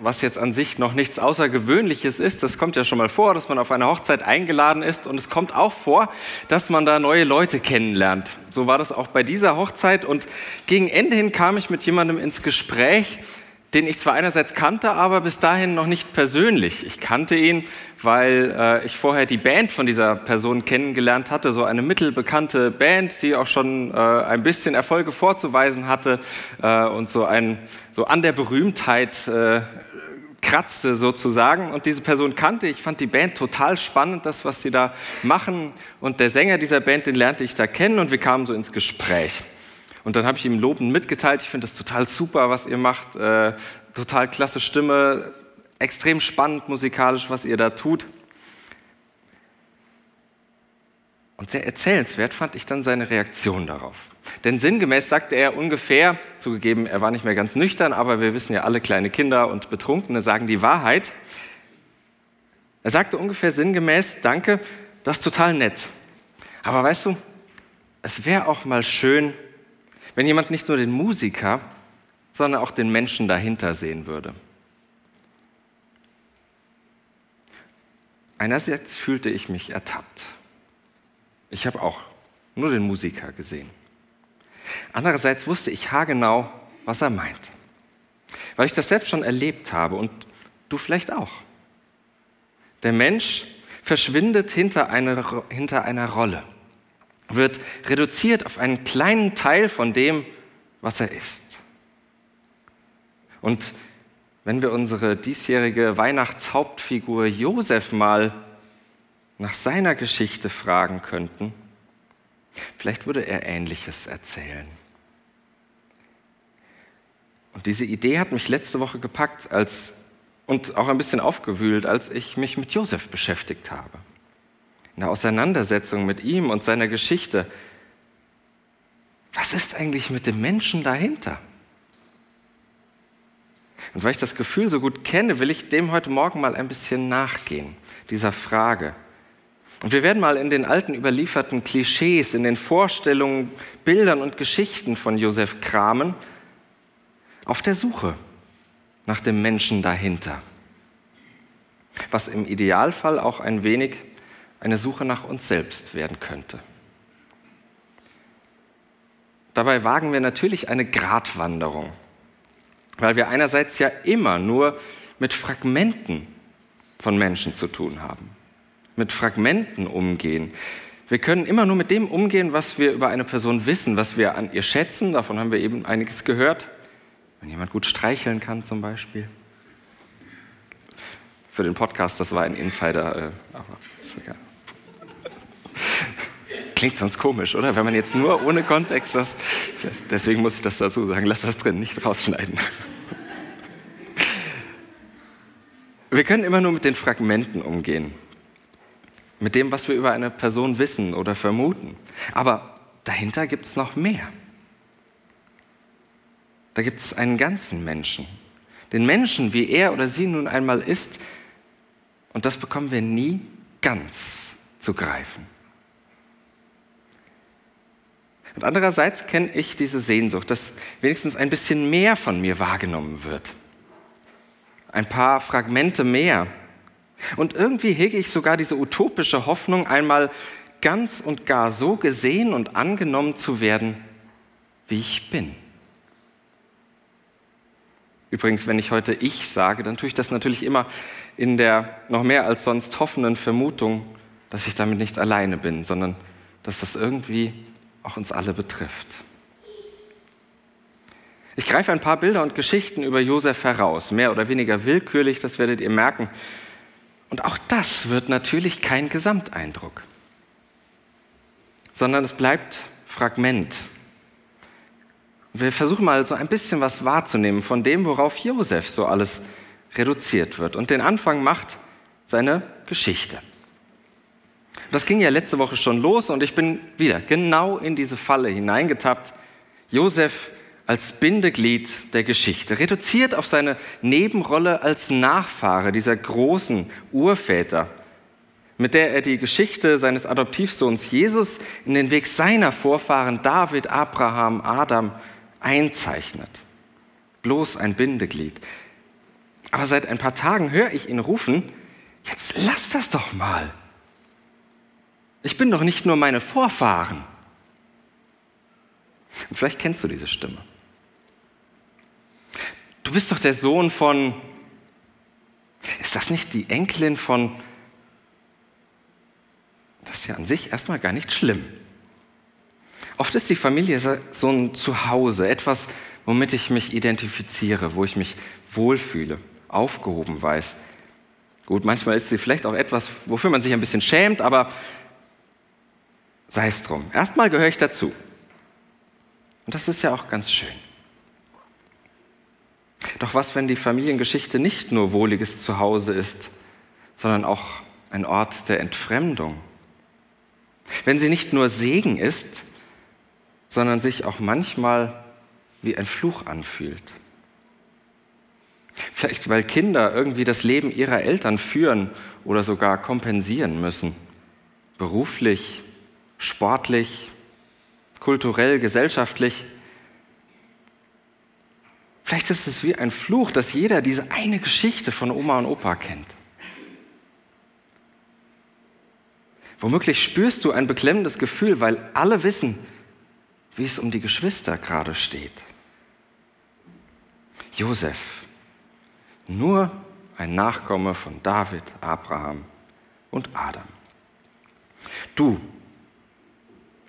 was jetzt an sich noch nichts Außergewöhnliches ist. Das kommt ja schon mal vor, dass man auf eine Hochzeit eingeladen ist und es kommt auch vor, dass man da neue Leute kennenlernt. So war das auch bei dieser Hochzeit und gegen Ende hin kam ich mit jemandem ins Gespräch, den ich zwar einerseits kannte, aber bis dahin noch nicht persönlich. Ich kannte ihn, weil äh, ich vorher die Band von dieser Person kennengelernt hatte, so eine mittelbekannte Band, die auch schon äh, ein bisschen Erfolge vorzuweisen hatte äh, und so, ein, so an der Berühmtheit äh, kratzte sozusagen. Und diese Person kannte ich, fand die Band total spannend, das, was sie da machen. Und der Sänger dieser Band, den lernte ich da kennen und wir kamen so ins Gespräch. Und dann habe ich ihm lobend mitgeteilt, ich finde das total super, was ihr macht, äh, total klasse Stimme, extrem spannend musikalisch, was ihr da tut. Und sehr erzählenswert fand ich dann seine Reaktion darauf. Denn sinngemäß sagte er ungefähr, zugegeben, er war nicht mehr ganz nüchtern, aber wir wissen ja, alle kleine Kinder und Betrunkene sagen die Wahrheit. Er sagte ungefähr sinngemäß, danke, das ist total nett. Aber weißt du, es wäre auch mal schön, wenn jemand nicht nur den Musiker, sondern auch den Menschen dahinter sehen würde. Einerseits fühlte ich mich ertappt. Ich habe auch nur den Musiker gesehen. Andererseits wusste ich haargenau, was er meint. Weil ich das selbst schon erlebt habe und du vielleicht auch. Der Mensch verschwindet hinter einer, hinter einer Rolle wird reduziert auf einen kleinen Teil von dem, was er ist. Und wenn wir unsere diesjährige Weihnachtshauptfigur Josef mal nach seiner Geschichte fragen könnten, vielleicht würde er Ähnliches erzählen. Und diese Idee hat mich letzte Woche gepackt als, und auch ein bisschen aufgewühlt, als ich mich mit Josef beschäftigt habe in der Auseinandersetzung mit ihm und seiner Geschichte. Was ist eigentlich mit dem Menschen dahinter? Und weil ich das Gefühl so gut kenne, will ich dem heute Morgen mal ein bisschen nachgehen, dieser Frage. Und wir werden mal in den alten überlieferten Klischees, in den Vorstellungen, Bildern und Geschichten von Josef kramen, auf der Suche nach dem Menschen dahinter. Was im Idealfall auch ein wenig eine Suche nach uns selbst werden könnte. Dabei wagen wir natürlich eine Gratwanderung, weil wir einerseits ja immer nur mit Fragmenten von Menschen zu tun haben, mit Fragmenten umgehen. Wir können immer nur mit dem umgehen, was wir über eine Person wissen, was wir an ihr schätzen. Davon haben wir eben einiges gehört. Wenn jemand gut streicheln kann zum Beispiel. Für den Podcast, das war ein Insider, äh, aber ist egal. Klingt sonst komisch, oder? Wenn man jetzt nur ohne Kontext das. Deswegen muss ich das dazu sagen. Lass das drin, nicht rausschneiden. Wir können immer nur mit den Fragmenten umgehen. Mit dem, was wir über eine Person wissen oder vermuten. Aber dahinter gibt es noch mehr. Da gibt es einen ganzen Menschen. Den Menschen, wie er oder sie nun einmal ist. Und das bekommen wir nie ganz zu greifen. Und andererseits kenne ich diese Sehnsucht, dass wenigstens ein bisschen mehr von mir wahrgenommen wird. Ein paar Fragmente mehr. Und irgendwie hege ich sogar diese utopische Hoffnung, einmal ganz und gar so gesehen und angenommen zu werden, wie ich bin. Übrigens, wenn ich heute ich sage, dann tue ich das natürlich immer in der noch mehr als sonst hoffenden Vermutung, dass ich damit nicht alleine bin, sondern dass das irgendwie auch uns alle betrifft. Ich greife ein paar Bilder und Geschichten über Josef heraus, mehr oder weniger willkürlich, das werdet ihr merken. Und auch das wird natürlich kein Gesamteindruck, sondern es bleibt Fragment. Wir versuchen mal so ein bisschen was wahrzunehmen von dem, worauf Josef so alles reduziert wird. Und den Anfang macht seine Geschichte. Das ging ja letzte Woche schon los und ich bin wieder genau in diese Falle hineingetappt. Josef als Bindeglied der Geschichte, reduziert auf seine Nebenrolle als Nachfahre dieser großen Urväter, mit der er die Geschichte seines Adoptivsohns Jesus in den Weg seiner Vorfahren David, Abraham, Adam einzeichnet. Bloß ein Bindeglied. Aber seit ein paar Tagen höre ich ihn rufen, jetzt lass das doch mal. Ich bin doch nicht nur meine Vorfahren. Und vielleicht kennst du diese Stimme. Du bist doch der Sohn von, ist das nicht die Enkelin von, das ist ja an sich erstmal gar nicht schlimm. Oft ist die Familie so ein Zuhause, etwas, womit ich mich identifiziere, wo ich mich wohlfühle, aufgehoben weiß. Gut, manchmal ist sie vielleicht auch etwas, wofür man sich ein bisschen schämt, aber sei es drum. Erstmal gehöre ich dazu. Und das ist ja auch ganz schön. Doch was, wenn die Familiengeschichte nicht nur wohliges Zuhause ist, sondern auch ein Ort der Entfremdung? Wenn sie nicht nur Segen ist, sondern sich auch manchmal wie ein Fluch anfühlt? Vielleicht weil Kinder irgendwie das Leben ihrer Eltern führen oder sogar kompensieren müssen. Beruflich, sportlich, kulturell, gesellschaftlich. Vielleicht ist es wie ein Fluch, dass jeder diese eine Geschichte von Oma und Opa kennt. Womöglich spürst du ein beklemmendes Gefühl, weil alle wissen, wie es um die Geschwister gerade steht. Josef, nur ein Nachkomme von David, Abraham und Adam. Du,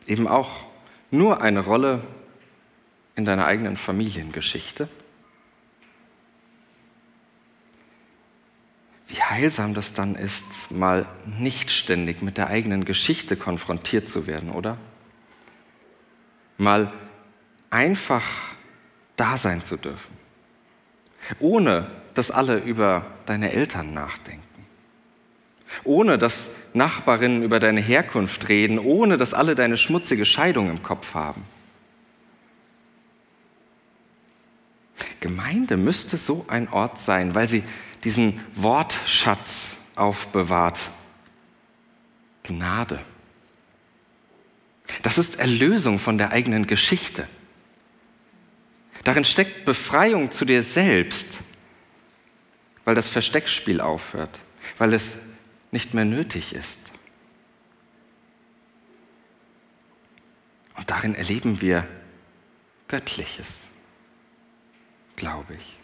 eben auch nur eine Rolle in deiner eigenen Familiengeschichte. Wie heilsam das dann ist, mal nicht ständig mit der eigenen Geschichte konfrontiert zu werden, oder? Mal einfach da sein zu dürfen, ohne dass alle über deine Eltern nachdenken, ohne dass Nachbarinnen über deine Herkunft reden, ohne dass alle deine schmutzige Scheidung im Kopf haben. Gemeinde müsste so ein Ort sein, weil sie diesen Wortschatz aufbewahrt. Gnade. Das ist Erlösung von der eigenen Geschichte. Darin steckt Befreiung zu dir selbst, weil das Versteckspiel aufhört, weil es nicht mehr nötig ist. Und darin erleben wir Göttliches, glaube ich.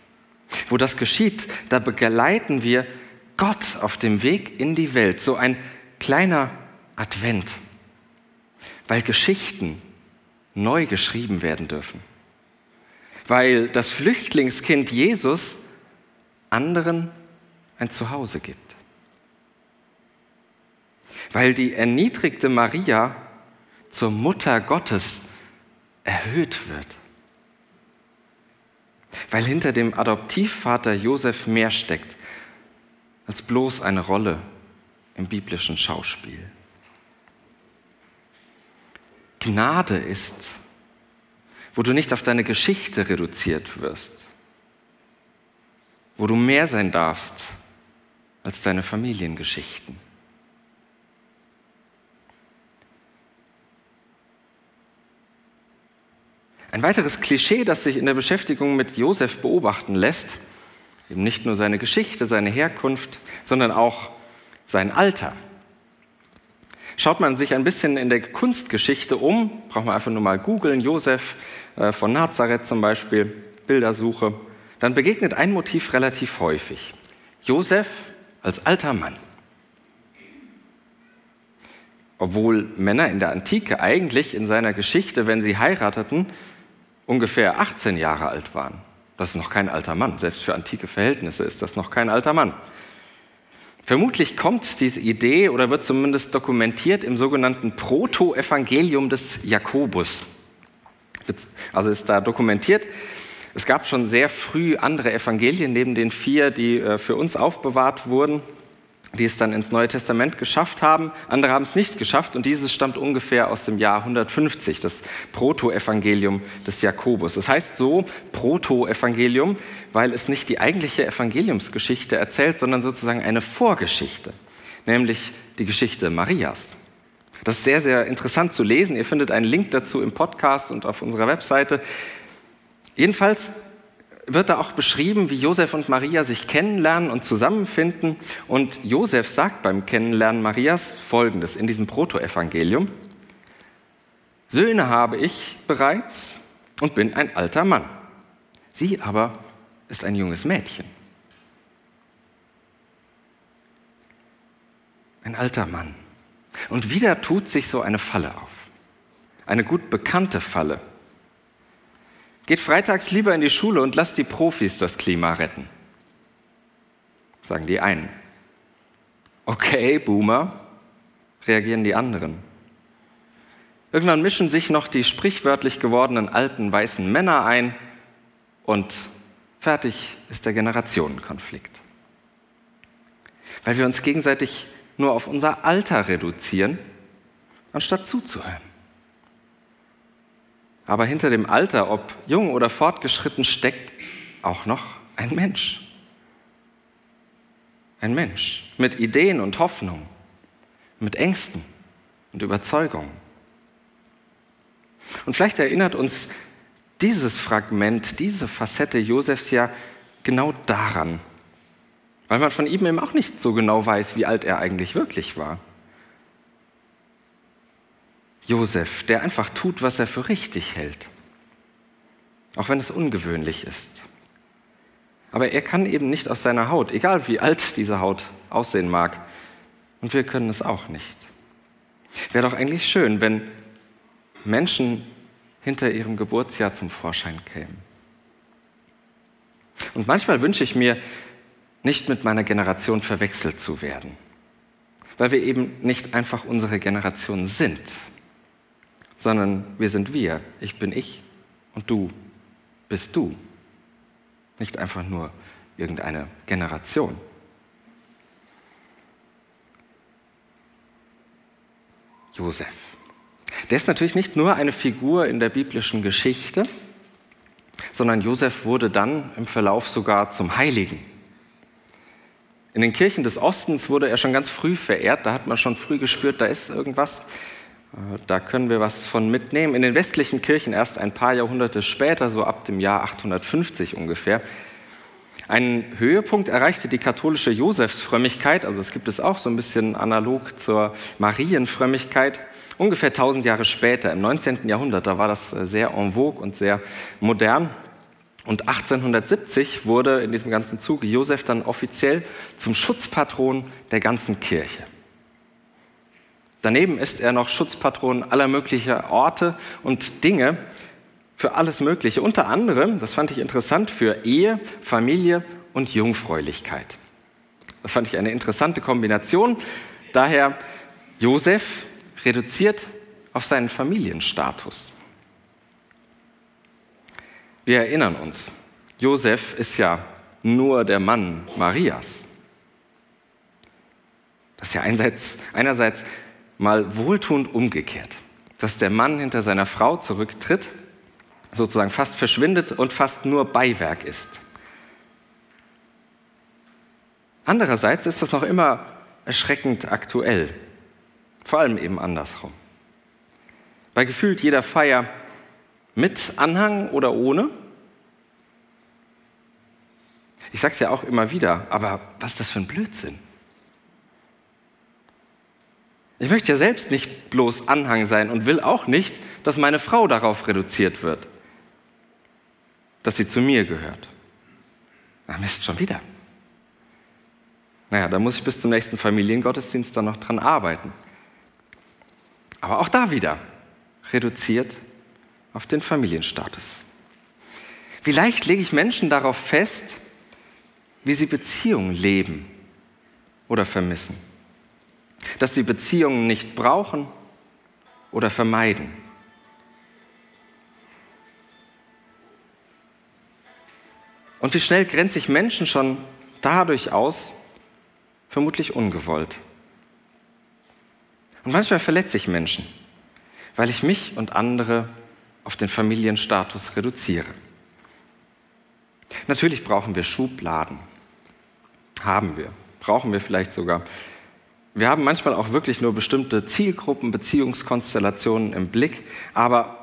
Wo das geschieht, da begleiten wir Gott auf dem Weg in die Welt, so ein kleiner Advent, weil Geschichten neu geschrieben werden dürfen, weil das Flüchtlingskind Jesus anderen ein Zuhause gibt, weil die erniedrigte Maria zur Mutter Gottes erhöht wird weil hinter dem Adoptivvater Josef mehr steckt als bloß eine Rolle im biblischen Schauspiel. Gnade ist, wo du nicht auf deine Geschichte reduziert wirst, wo du mehr sein darfst als deine Familiengeschichten. Ein weiteres Klischee, das sich in der Beschäftigung mit Josef beobachten lässt, eben nicht nur seine Geschichte, seine Herkunft, sondern auch sein Alter. Schaut man sich ein bisschen in der Kunstgeschichte um, braucht man einfach nur mal googeln, Josef äh, von Nazareth zum Beispiel, Bildersuche, dann begegnet ein Motiv relativ häufig. Josef als alter Mann. Obwohl Männer in der Antike eigentlich in seiner Geschichte, wenn sie heirateten, ungefähr 18 Jahre alt waren. Das ist noch kein alter Mann. Selbst für antike Verhältnisse ist das noch kein alter Mann. Vermutlich kommt diese Idee oder wird zumindest dokumentiert im sogenannten Proto-Evangelium des Jakobus. Also ist da dokumentiert. Es gab schon sehr früh andere Evangelien neben den vier, die äh, für uns aufbewahrt wurden. Die es dann ins Neue Testament geschafft haben. Andere haben es nicht geschafft und dieses stammt ungefähr aus dem Jahr 150, das Protoevangelium des Jakobus. Es heißt so Protoevangelium, weil es nicht die eigentliche Evangeliumsgeschichte erzählt, sondern sozusagen eine Vorgeschichte, nämlich die Geschichte Marias. Das ist sehr, sehr interessant zu lesen. Ihr findet einen Link dazu im Podcast und auf unserer Webseite. Jedenfalls wird da auch beschrieben, wie Josef und Maria sich kennenlernen und zusammenfinden. Und Josef sagt beim Kennenlernen Marias Folgendes in diesem Protoevangelium. Söhne habe ich bereits und bin ein alter Mann. Sie aber ist ein junges Mädchen. Ein alter Mann. Und wieder tut sich so eine Falle auf. Eine gut bekannte Falle. Geht freitags lieber in die Schule und lasst die Profis das Klima retten. Sagen die einen. Okay, Boomer, reagieren die anderen. Irgendwann mischen sich noch die sprichwörtlich gewordenen alten weißen Männer ein und fertig ist der Generationenkonflikt. Weil wir uns gegenseitig nur auf unser Alter reduzieren, anstatt zuzuhören. Aber hinter dem Alter, ob jung oder fortgeschritten, steckt auch noch ein Mensch. Ein Mensch mit Ideen und Hoffnung, mit Ängsten und Überzeugungen. Und vielleicht erinnert uns dieses Fragment, diese Facette Josefs ja genau daran, weil man von ihm eben auch nicht so genau weiß, wie alt er eigentlich wirklich war. Josef, der einfach tut, was er für richtig hält, auch wenn es ungewöhnlich ist. Aber er kann eben nicht aus seiner Haut, egal wie alt diese Haut aussehen mag. Und wir können es auch nicht. Wäre doch eigentlich schön, wenn Menschen hinter ihrem Geburtsjahr zum Vorschein kämen. Und manchmal wünsche ich mir, nicht mit meiner Generation verwechselt zu werden, weil wir eben nicht einfach unsere Generation sind, sondern wir sind wir. Ich bin ich und du bist du. Nicht einfach nur irgendeine Generation. Josef. Der ist natürlich nicht nur eine Figur in der biblischen Geschichte, sondern Josef wurde dann im Verlauf sogar zum Heiligen. In den Kirchen des Ostens wurde er schon ganz früh verehrt, da hat man schon früh gespürt, da ist irgendwas. Äh, da können wir was von mitnehmen. In den westlichen Kirchen erst ein paar Jahrhunderte später, so ab dem Jahr 850 ungefähr. Einen Höhepunkt erreichte die katholische Josefsfrömmigkeit, also es gibt es auch so ein bisschen analog zur Marienfrömmigkeit, ungefähr 1000 Jahre später, im 19. Jahrhundert. Da war das äh, sehr en vogue und sehr modern. Und 1870 wurde in diesem ganzen Zuge Josef dann offiziell zum Schutzpatron der ganzen Kirche. Daneben ist er noch Schutzpatron aller möglichen Orte und Dinge für alles Mögliche. Unter anderem, das fand ich interessant, für Ehe, Familie und Jungfräulichkeit. Das fand ich eine interessante Kombination. Daher Josef reduziert auf seinen Familienstatus. Wir erinnern uns, Josef ist ja nur der Mann Marias. Das ist ja einerseits, einerseits mal wohltuend umgekehrt, dass der Mann hinter seiner Frau zurücktritt, sozusagen fast verschwindet und fast nur Beiwerk ist. Andererseits ist das noch immer erschreckend aktuell, vor allem eben andersrum. Bei gefühlt jeder Feier mit Anhang oder ohne. Ich sage es ja auch immer wieder, aber was ist das für ein Blödsinn? Ich möchte ja selbst nicht bloß Anhang sein und will auch nicht, dass meine Frau darauf reduziert wird, dass sie zu mir gehört. Na Mist, schon wieder. Naja, da muss ich bis zum nächsten Familiengottesdienst dann noch dran arbeiten. Aber auch da wieder reduziert auf den Familienstatus. Wie leicht lege ich Menschen darauf fest, wie sie Beziehungen leben oder vermissen dass sie Beziehungen nicht brauchen oder vermeiden. Und wie schnell grenze ich Menschen schon dadurch aus, vermutlich ungewollt. Und manchmal verletze ich Menschen, weil ich mich und andere auf den Familienstatus reduziere. Natürlich brauchen wir Schubladen. Haben wir. Brauchen wir vielleicht sogar. Wir haben manchmal auch wirklich nur bestimmte Zielgruppen, Beziehungskonstellationen im Blick, aber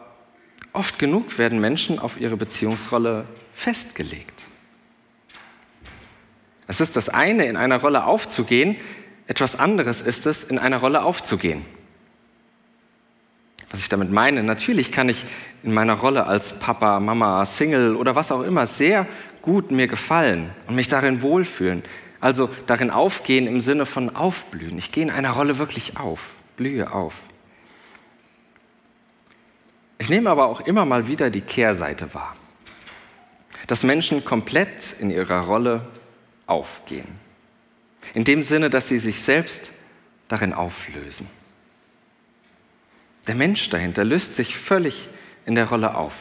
oft genug werden Menschen auf ihre Beziehungsrolle festgelegt. Es ist das eine, in einer Rolle aufzugehen, etwas anderes ist es, in einer Rolle aufzugehen. Was ich damit meine, natürlich kann ich in meiner Rolle als Papa, Mama, Single oder was auch immer sehr gut mir gefallen und mich darin wohlfühlen. Also darin aufgehen im Sinne von aufblühen. Ich gehe in einer Rolle wirklich auf, blühe auf. Ich nehme aber auch immer mal wieder die Kehrseite wahr, dass Menschen komplett in ihrer Rolle aufgehen. In dem Sinne, dass sie sich selbst darin auflösen. Der Mensch dahinter löst sich völlig in der Rolle auf,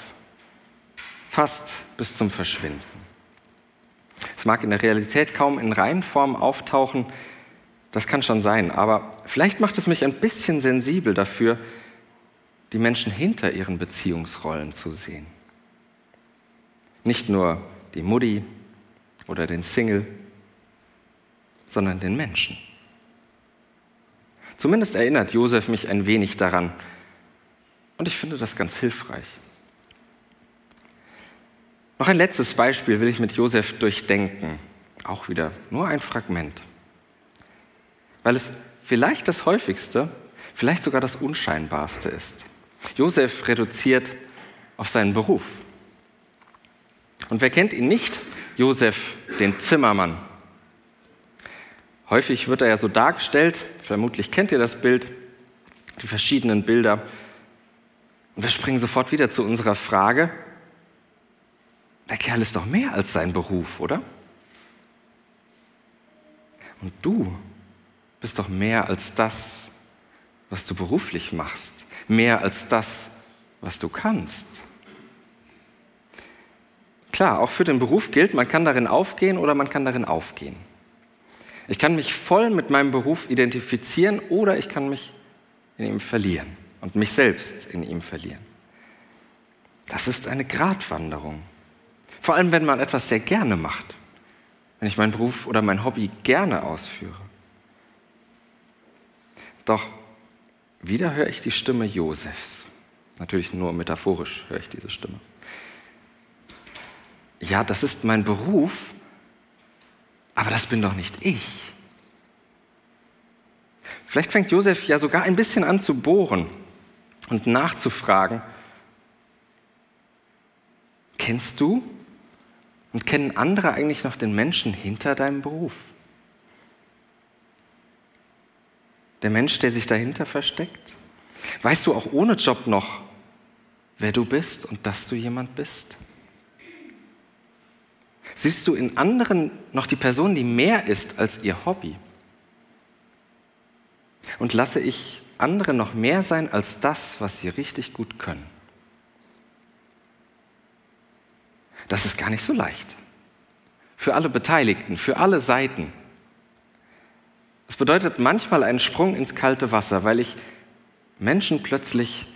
fast bis zum Verschwinden. Es mag in der Realität kaum in Reihenform auftauchen, das kann schon sein, aber vielleicht macht es mich ein bisschen sensibel dafür, die Menschen hinter ihren Beziehungsrollen zu sehen. Nicht nur die Mutti oder den Single, sondern den Menschen. Zumindest erinnert Josef mich ein wenig daran. Und ich finde das ganz hilfreich. Noch ein letztes Beispiel will ich mit Josef durchdenken. Auch wieder nur ein Fragment. Weil es vielleicht das häufigste, vielleicht sogar das unscheinbarste ist. Josef reduziert auf seinen Beruf. Und wer kennt ihn nicht? Josef, den Zimmermann. Häufig wird er ja so dargestellt, vermutlich kennt ihr das Bild, die verschiedenen Bilder. Und wir springen sofort wieder zu unserer Frage, der Kerl ist doch mehr als sein Beruf, oder? Und du bist doch mehr als das, was du beruflich machst, mehr als das, was du kannst. Klar, auch für den Beruf gilt, man kann darin aufgehen oder man kann darin aufgehen. Ich kann mich voll mit meinem Beruf identifizieren oder ich kann mich in ihm verlieren und mich selbst in ihm verlieren. Das ist eine Gratwanderung. Vor allem, wenn man etwas sehr gerne macht. Wenn ich meinen Beruf oder mein Hobby gerne ausführe. Doch wieder höre ich die Stimme Josefs. Natürlich nur metaphorisch höre ich diese Stimme. Ja, das ist mein Beruf, aber das bin doch nicht ich. Vielleicht fängt Josef ja sogar ein bisschen an zu bohren und nachzufragen, kennst du und kennen andere eigentlich noch den Menschen hinter deinem Beruf? Der Mensch, der sich dahinter versteckt? Weißt du auch ohne Job noch, wer du bist und dass du jemand bist? Siehst du in anderen noch die Person, die mehr ist als ihr Hobby? Und lasse ich andere noch mehr sein als das, was sie richtig gut können? Das ist gar nicht so leicht. Für alle Beteiligten, für alle Seiten. Es bedeutet manchmal einen Sprung ins kalte Wasser, weil ich Menschen plötzlich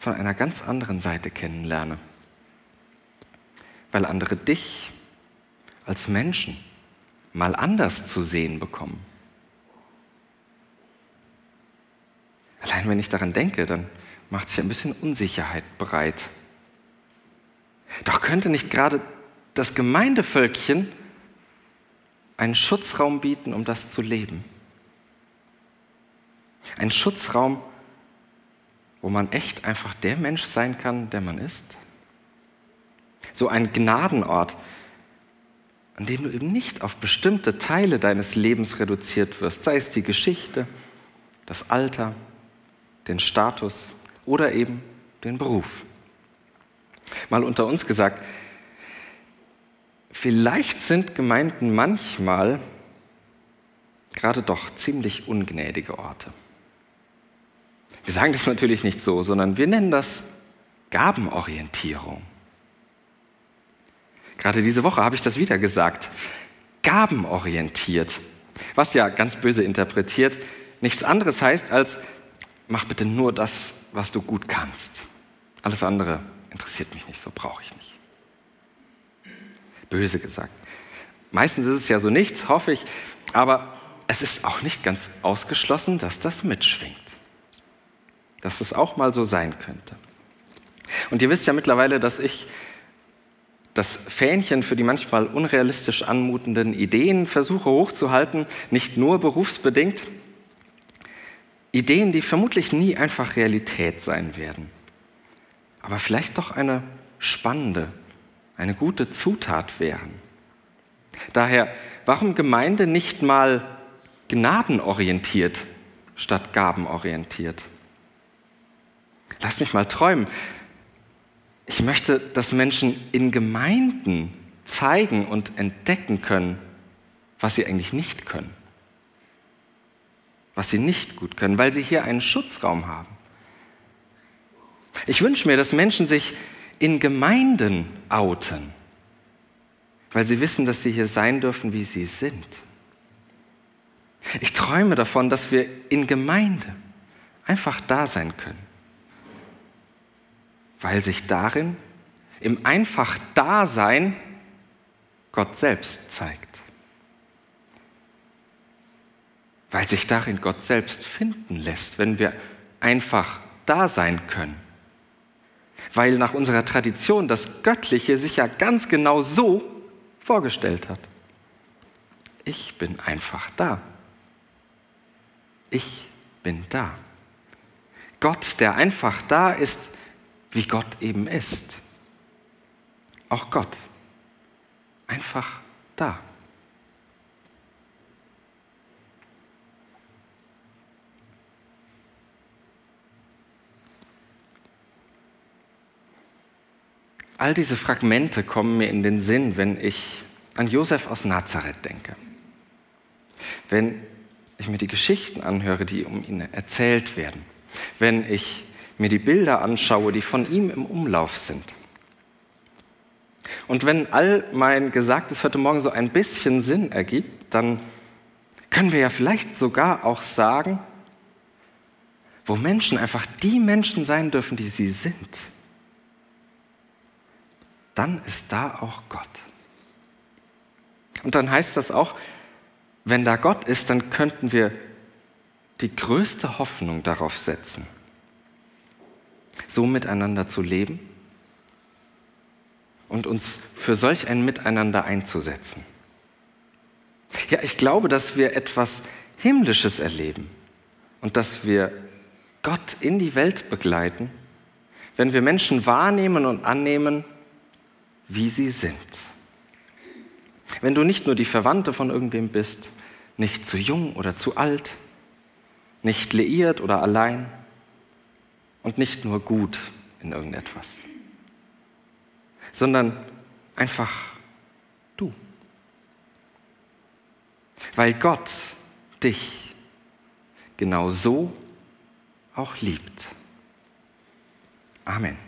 von einer ganz anderen Seite kennenlerne. Weil andere dich als Menschen mal anders zu sehen bekommen. Allein wenn ich daran denke, dann macht sich ein bisschen Unsicherheit bereit. Doch könnte nicht gerade das Gemeindevölkchen einen Schutzraum bieten, um das zu leben? Ein Schutzraum, wo man echt einfach der Mensch sein kann, der man ist? So ein Gnadenort, an dem du eben nicht auf bestimmte Teile deines Lebens reduziert wirst, sei es die Geschichte, das Alter, den Status oder eben den Beruf. Mal unter uns gesagt, vielleicht sind Gemeinden manchmal gerade doch ziemlich ungnädige Orte. Wir sagen das natürlich nicht so, sondern wir nennen das Gabenorientierung. Gerade diese Woche habe ich das wieder gesagt. Gabenorientiert. Was ja ganz böse interpretiert nichts anderes heißt als, mach bitte nur das, was du gut kannst. Alles andere interessiert mich nicht, so brauche ich nicht. Böse gesagt. Meistens ist es ja so nicht, hoffe ich, aber es ist auch nicht ganz ausgeschlossen, dass das mitschwingt. Dass es auch mal so sein könnte. Und ihr wisst ja mittlerweile, dass ich das Fähnchen für die manchmal unrealistisch anmutenden Ideen versuche hochzuhalten, nicht nur berufsbedingt. Ideen, die vermutlich nie einfach Realität sein werden, aber vielleicht doch eine spannende, eine gute Zutat wären. Daher, warum Gemeinde nicht mal gnadenorientiert statt gabenorientiert? Lasst mich mal träumen. Ich möchte, dass Menschen in Gemeinden zeigen und entdecken können, was sie eigentlich nicht können. Was sie nicht gut können, weil sie hier einen Schutzraum haben. Ich wünsche mir, dass Menschen sich in Gemeinden outen, weil sie wissen, dass sie hier sein dürfen, wie sie sind. Ich träume davon, dass wir in Gemeinde einfach da sein können weil sich darin, im einfach Dasein, Gott selbst zeigt. Weil sich darin Gott selbst finden lässt, wenn wir einfach da sein können. Weil nach unserer Tradition das Göttliche sich ja ganz genau so vorgestellt hat. Ich bin einfach da. Ich bin da. Gott, der einfach da ist, wie Gott eben ist. Auch Gott. Einfach da. All diese Fragmente kommen mir in den Sinn, wenn ich an Josef aus Nazareth denke. Wenn ich mir die Geschichten anhöre, die um ihn erzählt werden. Wenn ich mir die Bilder anschaue, die von ihm im Umlauf sind. Und wenn all mein Gesagtes heute Morgen so ein bisschen Sinn ergibt, dann können wir ja vielleicht sogar auch sagen, wo Menschen einfach die Menschen sein dürfen, die sie sind, dann ist da auch Gott. Und dann heißt das auch, wenn da Gott ist, dann könnten wir die größte Hoffnung darauf setzen, so miteinander zu leben und uns für solch ein Miteinander einzusetzen. Ja, ich glaube, dass wir etwas Himmlisches erleben und dass wir Gott in die Welt begleiten, wenn wir Menschen wahrnehmen und annehmen, wie sie sind. Wenn du nicht nur die Verwandte von irgendwem bist, nicht zu jung oder zu alt, nicht liiert oder allein, und nicht nur gut in irgendetwas, sondern einfach du. Weil Gott dich genau so auch liebt. Amen.